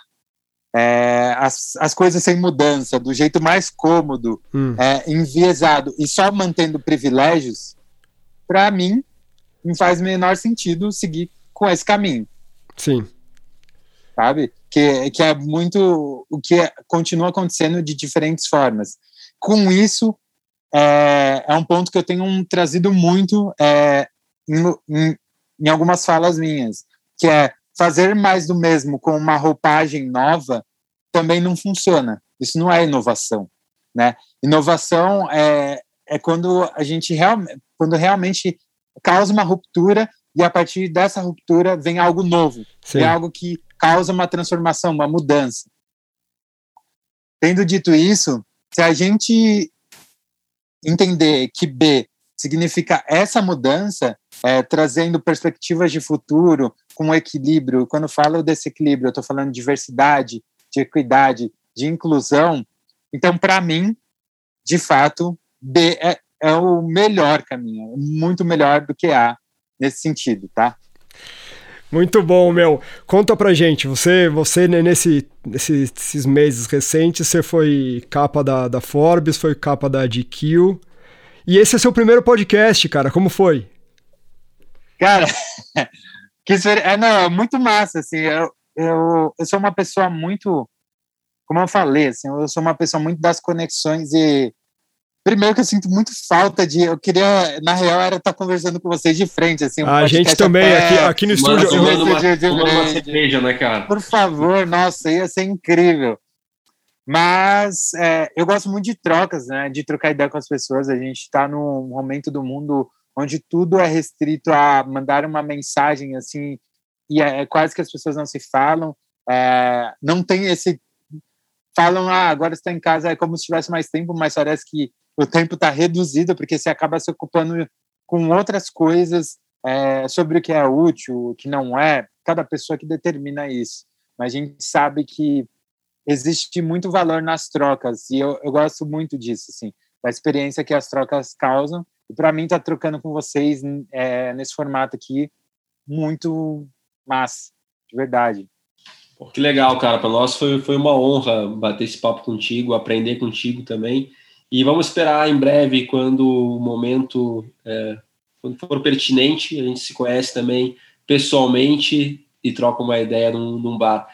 [SPEAKER 1] é, as, as coisas sem mudança, do jeito mais cômodo, hum. é, enviesado e só mantendo privilégios, para mim, não faz menor sentido seguir com esse caminho.
[SPEAKER 2] Sim.
[SPEAKER 1] Sabe? Que, que é muito o que é, continua acontecendo de diferentes formas. Com isso, é, é um ponto que eu tenho trazido muito é, em, em, em algumas falas minhas, que é fazer mais do mesmo com uma roupagem nova também não funciona. Isso não é inovação, né? Inovação é, é quando a gente real, quando realmente causa uma ruptura e a partir dessa ruptura vem algo novo, Sim. vem algo que causa uma transformação, uma mudança. Tendo dito isso, se a gente entender que B significa essa mudança, é, trazendo perspectivas de futuro com equilíbrio. Quando falo desse equilíbrio, eu estou falando de diversidade, de equidade, de inclusão. Então, para mim, de fato, B é, é o melhor caminho, muito melhor do que A nesse sentido, tá?
[SPEAKER 2] Muito bom, meu. Conta pra gente, você, você nesse, nesses meses recentes, você foi capa da, da Forbes, foi capa da GQ, e esse é seu primeiro podcast, cara, como foi?
[SPEAKER 1] Cara, <laughs> que é, não, é muito massa, assim, eu, eu, eu sou uma pessoa muito, como eu falei, assim, eu sou uma pessoa muito das conexões e Primeiro que eu sinto muito falta de. Eu queria, na real, era estar conversando com vocês de frente, assim. Um
[SPEAKER 2] a gente também, aqui, aqui no estúdio.
[SPEAKER 3] Uma, de, de uma cerveja, né, cara?
[SPEAKER 1] Por favor, nossa, ia ser incrível. Mas é, eu gosto muito de trocas, né? De trocar ideia com as pessoas. A gente está num momento do mundo onde tudo é restrito a mandar uma mensagem, assim, e é, é quase que as pessoas não se falam. É, não tem esse. Falam, ah, agora está em casa, é como se tivesse mais tempo, mas parece que o tempo está reduzido porque você acaba se ocupando com outras coisas é, sobre o que é útil, o que não é. Cada pessoa que determina isso. Mas a gente sabe que existe muito valor nas trocas e eu, eu gosto muito disso, assim, da experiência que as trocas causam. E para mim, estar tá trocando com vocês é, nesse formato aqui, muito massa, de verdade.
[SPEAKER 3] Que legal, cara. Para nós foi, foi uma honra bater esse papo contigo, aprender contigo também. E vamos esperar em breve, quando o momento é, quando for pertinente, a gente se conhece também pessoalmente e troca uma ideia num, num bar.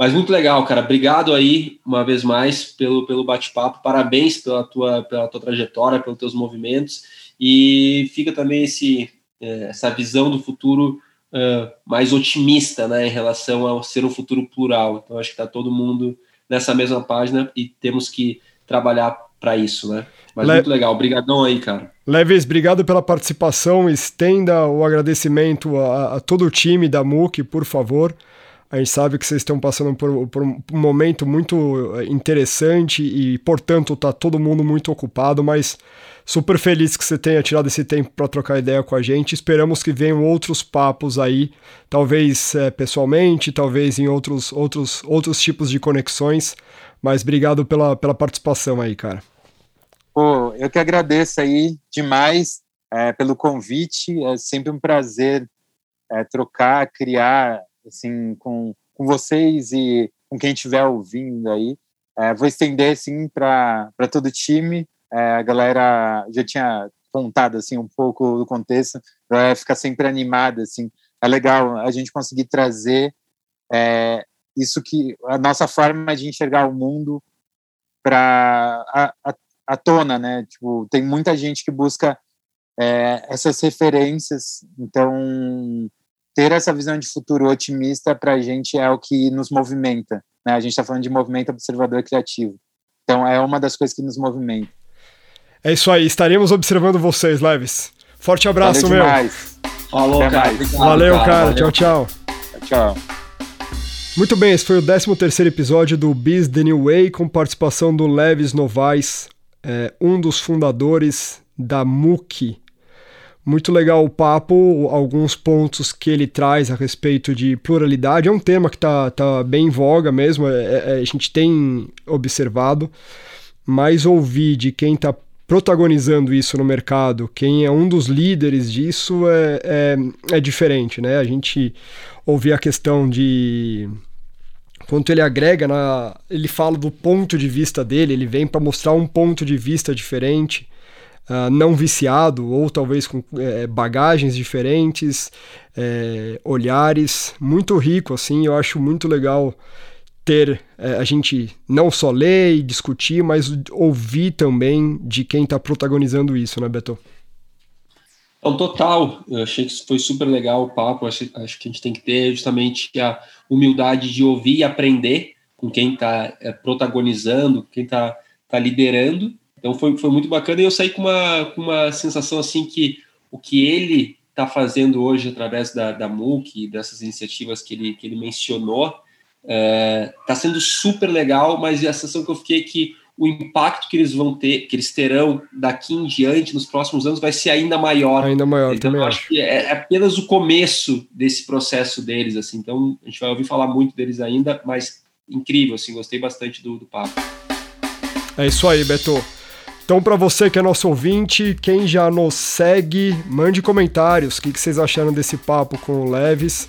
[SPEAKER 3] Mas muito legal, cara. Obrigado aí uma vez mais pelo, pelo bate-papo. Parabéns pela tua, pela tua trajetória, pelos teus movimentos. E fica também esse, é, essa visão do futuro uh, mais otimista né, em relação ao ser um futuro plural. Então, acho que está todo mundo nessa mesma página e temos que trabalhar para isso, né? Mas Le... muito legal, obrigadão aí, cara.
[SPEAKER 2] Leves, obrigado pela participação. Estenda o agradecimento a, a todo o time da MUC, por favor. A gente sabe que vocês estão passando por, por, um momento muito eh, interessante e, portanto, tá todo mundo muito ocupado, mas super feliz que você tenha tirado esse tempo para trocar ideia com a gente. Esperamos que venham outros papos aí, talvez é, pessoalmente, talvez em outros, outros, outros tipos de conexões, mas obrigado pela, pela participação aí, cara.
[SPEAKER 1] Pô, eu que agradeço aí demais é, pelo convite. É sempre um prazer é, trocar, criar assim com, com vocês e com quem estiver ouvindo aí. É, vou estender assim para todo time. É, a galera já tinha contado assim um pouco do contexto, vai ficar sempre animada assim. É legal a gente conseguir trazer é, isso que a nossa forma de enxergar o mundo para a, a, a, tona, né? Tipo, tem muita gente que busca é, essas referências, então ter essa visão de futuro otimista para a gente é o que nos movimenta. Né? A gente está falando de movimento observador criativo. Então é uma das coisas que nos movimenta.
[SPEAKER 2] É isso aí, estaremos observando vocês, Leves. Forte abraço,
[SPEAKER 1] Valeu
[SPEAKER 2] meu.
[SPEAKER 3] Falou, Até cara.
[SPEAKER 2] Obrigado, Valeu, cara. cara. Valeu. Tchau, tchau.
[SPEAKER 1] Tchau.
[SPEAKER 2] Muito bem, esse foi o 13 terceiro episódio do Biz The New Way, com participação do Leves Novaes, é, um dos fundadores da MUC, muito legal o papo, alguns pontos que ele traz a respeito de pluralidade. É um tema que está tá bem em voga mesmo, é, é, a gente tem observado, mas ouvir de quem está protagonizando isso no mercado, quem é um dos líderes disso é, é, é diferente, né? A gente ouvir a questão de quanto ele agrega na, ele fala do ponto de vista dele, ele vem para mostrar um ponto de vista diferente uh, não viciado, ou talvez com é, bagagens diferentes, é, olhares, muito rico, assim, eu acho muito legal ter é, a gente não só ler e discutir, mas ouvir também de quem está protagonizando isso, né, Beto?
[SPEAKER 3] Não, total. Eu achei que foi super legal o papo. Acho, acho que a gente tem que ter justamente a humildade de ouvir e aprender com quem está é, protagonizando, quem está tá liderando, então foi, foi muito bacana e eu saí com uma, com uma sensação assim que o que ele está fazendo hoje através da, da MOOC, dessas iniciativas que ele, que ele mencionou, está é, tá sendo super legal, mas a sensação que eu fiquei é que o impacto que eles vão ter, que eles terão daqui em diante, nos próximos anos, vai ser ainda maior.
[SPEAKER 2] Ainda maior,
[SPEAKER 3] então,
[SPEAKER 2] também
[SPEAKER 3] eu acho. que é, é apenas o começo desse processo deles, assim. Então, a gente vai ouvir falar muito deles ainda, mas incrível, assim, gostei bastante do, do papo.
[SPEAKER 2] É isso aí, Beto. Então, para você que é nosso ouvinte, quem já nos segue, mande comentários. O que, vocês acharam desse papo com o Leves?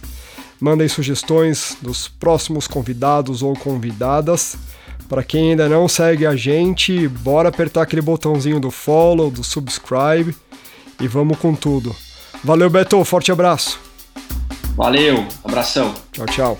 [SPEAKER 2] Mandem sugestões dos próximos convidados ou convidadas. Para quem ainda não segue a gente, bora apertar aquele botãozinho do follow, do subscribe e vamos com tudo. Valeu, Beto. Forte abraço.
[SPEAKER 3] Valeu, abração.
[SPEAKER 2] Tchau, tchau.